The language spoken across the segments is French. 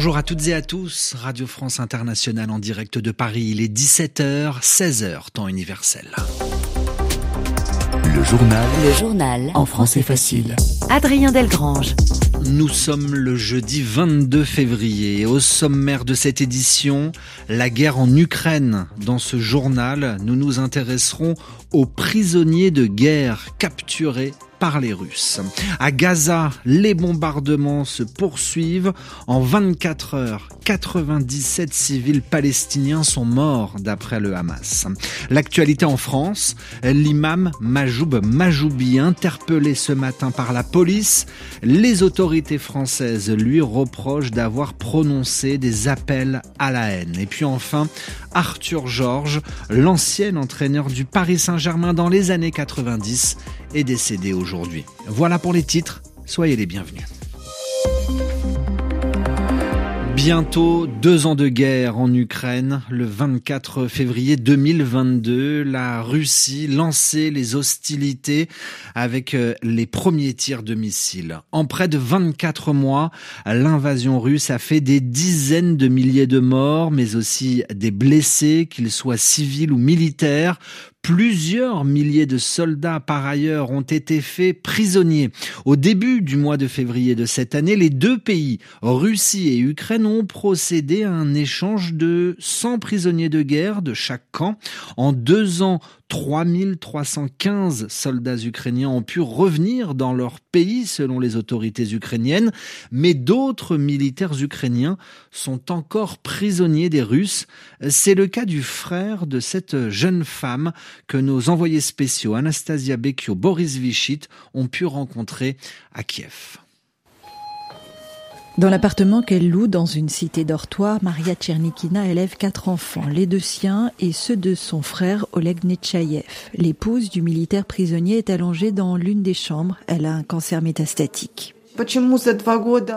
Bonjour à toutes et à tous, Radio France Internationale en direct de Paris, il est 17h, 16h, temps universel. Le journal. Le journal. En français facile. Adrien Delgrange. Nous sommes le jeudi 22 février et au sommaire de cette édition, la guerre en Ukraine. Dans ce journal, nous nous intéresserons aux prisonniers de guerre capturés par les Russes. À Gaza, les bombardements se poursuivent. En 24 heures, 97 civils palestiniens sont morts d'après le Hamas. L'actualité en France, l'imam Majoub Majoubi interpellé ce matin par la police. Les autorités françaises lui reprochent d'avoir prononcé des appels à la haine. Et puis enfin, Arthur Georges, l'ancien entraîneur du Paris Saint-Germain dans les années 90, est décédé aujourd'hui. Voilà pour les titres, soyez les bienvenus. Bientôt deux ans de guerre en Ukraine. Le 24 février 2022, la Russie lançait les hostilités avec euh, les premiers tirs de missiles. En près de 24 mois, l'invasion russe a fait des dizaines de milliers de morts, mais aussi des blessés, qu'ils soient civils ou militaires. Plusieurs milliers de soldats, par ailleurs, ont été faits prisonniers. Au début du mois de février de cette année, les deux pays, Russie et Ukraine, ont procédé à un échange de 100 prisonniers de guerre de chaque camp. En deux ans, 3315 soldats ukrainiens ont pu revenir dans leur pays selon les autorités ukrainiennes, mais d'autres militaires ukrainiens sont encore prisonniers des Russes. C'est le cas du frère de cette jeune femme que nos envoyés spéciaux Anastasia Bekio, Boris Vichit ont pu rencontrer à Kiev. Dans l'appartement qu'elle loue dans une cité dortoir, Maria Tchernikina élève quatre enfants, les deux siens et ceux de son frère Oleg Netchayev. L'épouse du militaire prisonnier est allongée dans l'une des chambres. Elle a un cancer métastatique.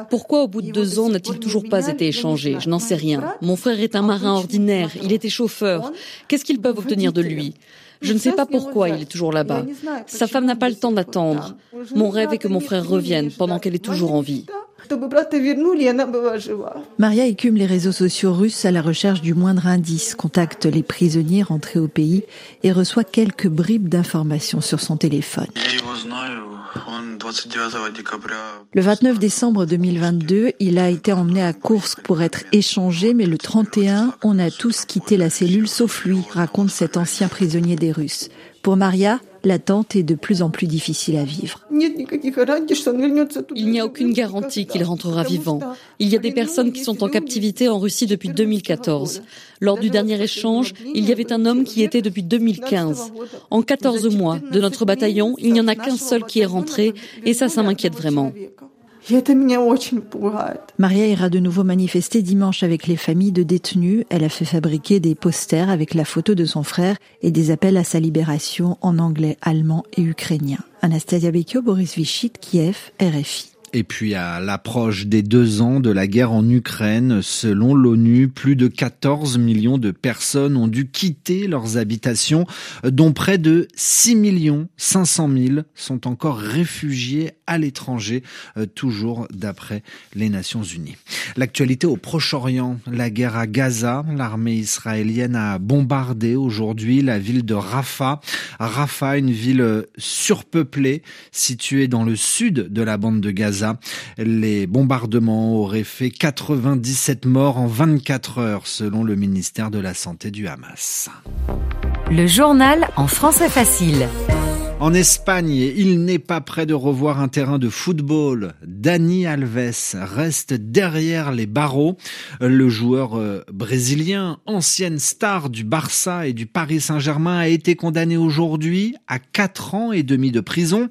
Pourquoi au bout de deux ans n'a-t-il toujours pas été échangé? Je n'en sais rien. Mon frère est un marin ordinaire, il était chauffeur. Qu'est-ce qu'ils peuvent obtenir de lui? Je ne sais pas pourquoi il est toujours là-bas. Sa femme n'a pas le temps d'attendre. Mon rêve est que mon frère revienne pendant qu'elle est toujours en vie. Maria écume les réseaux sociaux russes à la recherche du moindre indice, contacte les prisonniers rentrés au pays et reçoit quelques bribes d'informations sur son téléphone. Le 29 décembre 2022, il a été emmené à Kursk pour être échangé, mais le 31, on a tous quitté la cellule sauf lui, raconte cet ancien prisonnier des Russes. Pour Maria, l'attente est de plus en plus difficile à vivre. Il n'y a aucune garantie qu'il rentrera vivant. Il y a des personnes qui sont en captivité en Russie depuis 2014. Lors du dernier échange, il y avait un homme qui était depuis 2015. En 14 mois de notre bataillon, il n'y en a qu'un seul qui est rentré et ça, ça m'inquiète vraiment. Maria ira de nouveau manifester dimanche avec les familles de détenus. Elle a fait fabriquer des posters avec la photo de son frère et des appels à sa libération en anglais, allemand et ukrainien. Anastasia Bekio, Boris Vichit, Kiev, RFI. Et puis à l'approche des deux ans de la guerre en Ukraine, selon l'ONU, plus de 14 millions de personnes ont dû quitter leurs habitations, dont près de 6 millions 500 000 sont encore réfugiés à l'étranger, euh, toujours d'après les Nations Unies. L'actualité au Proche-Orient, la guerre à Gaza, l'armée israélienne a bombardé aujourd'hui la ville de Rafah. Rafah, une ville surpeuplée située dans le sud de la bande de Gaza les bombardements auraient fait 97 morts en 24 heures selon le ministère de la Santé du Hamas. Le journal en français facile. En Espagne, il n'est pas prêt de revoir un terrain de football. Dani Alves reste derrière les barreaux. Le joueur euh, brésilien, ancienne star du Barça et du Paris Saint-Germain, a été condamné aujourd'hui à 4 ans et demi de prison.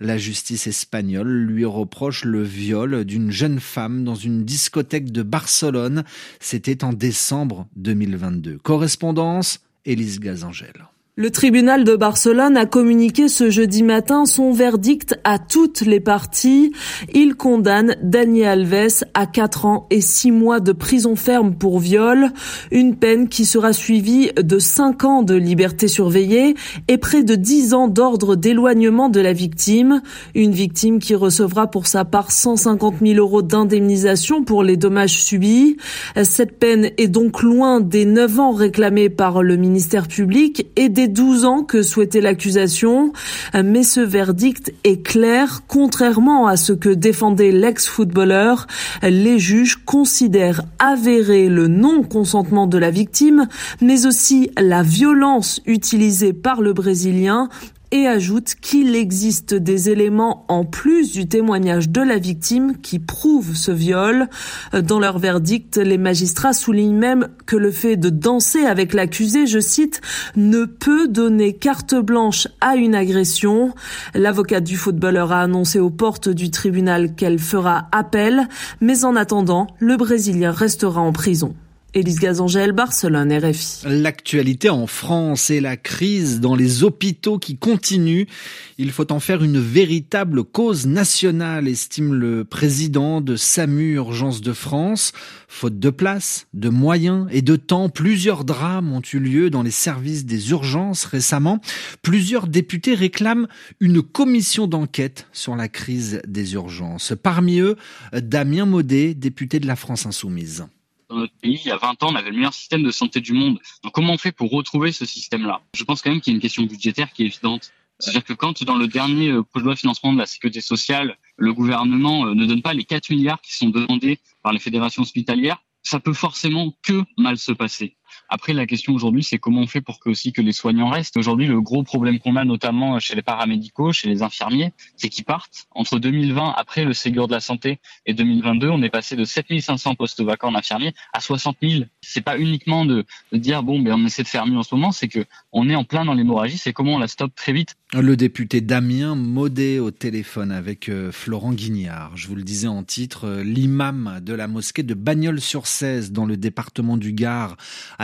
La justice espagnole lui reproche le viol d'une jeune femme dans une discothèque de Barcelone. C'était en décembre 2022. Correspondance, Élise Gazangel. Le tribunal de Barcelone a communiqué ce jeudi matin son verdict à toutes les parties. Il condamne Daniel Alves à 4 ans et 6 mois de prison ferme pour viol, une peine qui sera suivie de 5 ans de liberté surveillée et près de 10 ans d'ordre d'éloignement de la victime. Une victime qui recevra pour sa part 150 000 euros d'indemnisation pour les dommages subis. Cette peine est donc loin des 9 ans réclamés par le ministère public et des 12 ans que souhaitait l'accusation, mais ce verdict est clair, contrairement à ce que défendait l'ex-footballeur. Les juges considèrent avéré le non-consentement de la victime, mais aussi la violence utilisée par le Brésilien et ajoute qu'il existe des éléments en plus du témoignage de la victime qui prouvent ce viol. Dans leur verdict, les magistrats soulignent même que le fait de danser avec l'accusé, je cite, ne peut donner carte blanche à une agression. L'avocate du footballeur a annoncé aux portes du tribunal qu'elle fera appel, mais en attendant, le Brésilien restera en prison. Élise Gazangel, Barcelone, RFI. L'actualité en France et la crise dans les hôpitaux qui continue. Il faut en faire une véritable cause nationale, estime le président de SAMU Urgence de France. Faute de place, de moyens et de temps, plusieurs drames ont eu lieu dans les services des urgences récemment. Plusieurs députés réclament une commission d'enquête sur la crise des urgences. Parmi eux, Damien Maudet, député de la France Insoumise dans notre pays, il y a 20 ans, on avait le meilleur système de santé du monde. Donc comment on fait pour retrouver ce système-là? Je pense quand même qu'il y a une question budgétaire qui est évidente. C'est-à-dire que quand dans le dernier euh, projet de de financement de la sécurité sociale, le gouvernement euh, ne donne pas les 4 milliards qui sont demandés par les fédérations hospitalières, ça peut forcément que mal se passer. Après, la question aujourd'hui, c'est comment on fait pour que aussi que les soignants restent. Aujourd'hui, le gros problème qu'on a, notamment chez les paramédicaux, chez les infirmiers, c'est qu'ils partent. Entre 2020, après le Ségur de la santé, et 2022, on est passé de 7500 postes vacants en infirmiers à 60 000. C'est pas uniquement de, dire bon, ben on essaie de faire mieux en ce moment, c'est que on est en plein dans l'hémorragie. C'est comment on la stoppe très vite. Le député Damien Maudet au téléphone avec euh, Florent Guignard. Je vous le disais en titre, euh, l'imam de la mosquée de Bagnols-sur-Cèze dans le département du Gard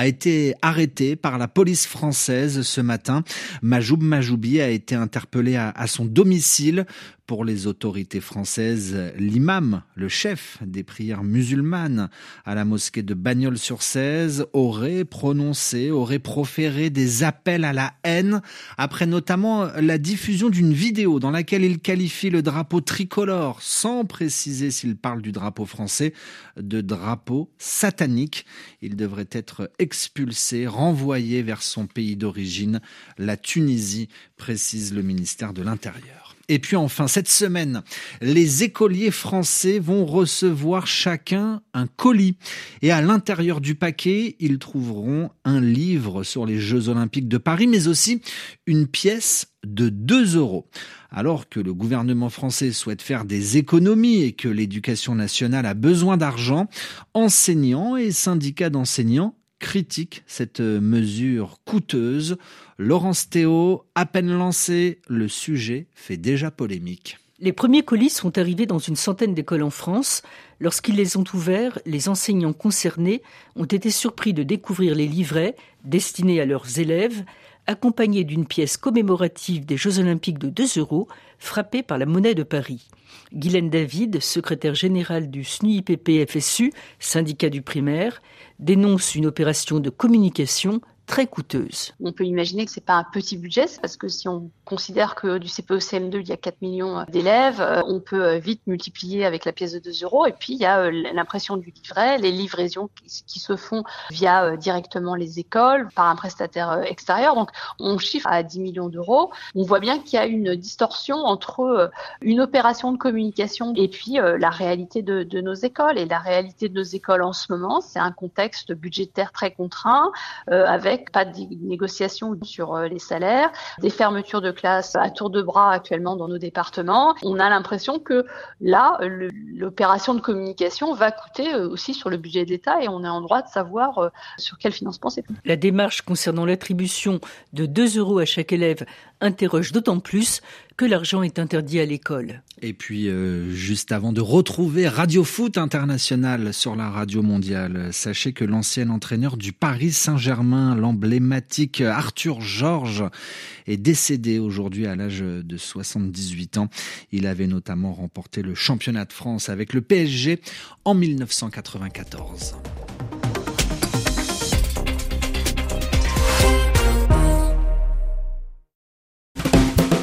été arrêté par la police française ce matin. Majoub Majoubi a été interpellé à son domicile pour les autorités françaises, l'imam, le chef des prières musulmanes à la mosquée de Bagnols-sur-Cèze, aurait prononcé, aurait proféré des appels à la haine après notamment la diffusion d'une vidéo dans laquelle il qualifie le drapeau tricolore, sans préciser s'il parle du drapeau français, de drapeau satanique. Il devrait être expulsé, renvoyé vers son pays d'origine, la Tunisie, précise le ministère de l'Intérieur. Et puis enfin, cette semaine, les écoliers français vont recevoir chacun un colis. Et à l'intérieur du paquet, ils trouveront un livre sur les Jeux olympiques de Paris, mais aussi une pièce de 2 euros. Alors que le gouvernement français souhaite faire des économies et que l'éducation nationale a besoin d'argent, enseignants et syndicats d'enseignants critiquent cette mesure coûteuse. Laurence Théo, à peine lancé, le sujet fait déjà polémique. Les premiers colis sont arrivés dans une centaine d'écoles en France. Lorsqu'ils les ont ouverts, les enseignants concernés ont été surpris de découvrir les livrets destinés à leurs élèves, accompagnés d'une pièce commémorative des Jeux Olympiques de 2 euros, frappée par la monnaie de Paris. Guylaine David, secrétaire générale du SNUIPP-FSU, syndicat du primaire, dénonce une opération de communication très coûteuse. On peut imaginer que c'est pas un petit budget, parce que si on considère que du CPE-CM2, il y a 4 millions d'élèves, euh, on peut euh, vite multiplier avec la pièce de 2 euros. Et puis, il y a euh, l'impression du livret, les livraisons qui se font via directement les écoles, par un prestataire extérieur. Donc, on chiffre à 10 millions d'euros. On voit bien qu'il y a une distorsion entre une opération de communication et puis la réalité de nos écoles. Et la réalité de nos écoles en ce moment, c'est un contexte budgétaire très contraint, avec pas de négociations sur euh, les salaires, des fermetures de classes à tour de bras actuellement dans nos départements. On a l'impression que là, l'opération de communication va coûter euh, aussi sur le budget de l'État et on est en droit de savoir euh, sur quel financement c'est. La démarche concernant l'attribution de 2 euros à chaque élève interroge d'autant plus que l'argent est interdit à l'école. Et puis, euh, juste avant de retrouver Radio Foot International sur la radio mondiale, sachez que l'ancien entraîneur du Paris Saint-Germain, l'emblématique Arthur Georges, est décédé aujourd'hui à l'âge de 78 ans. Il avait notamment remporté le championnat de France avec le PSG en 1994.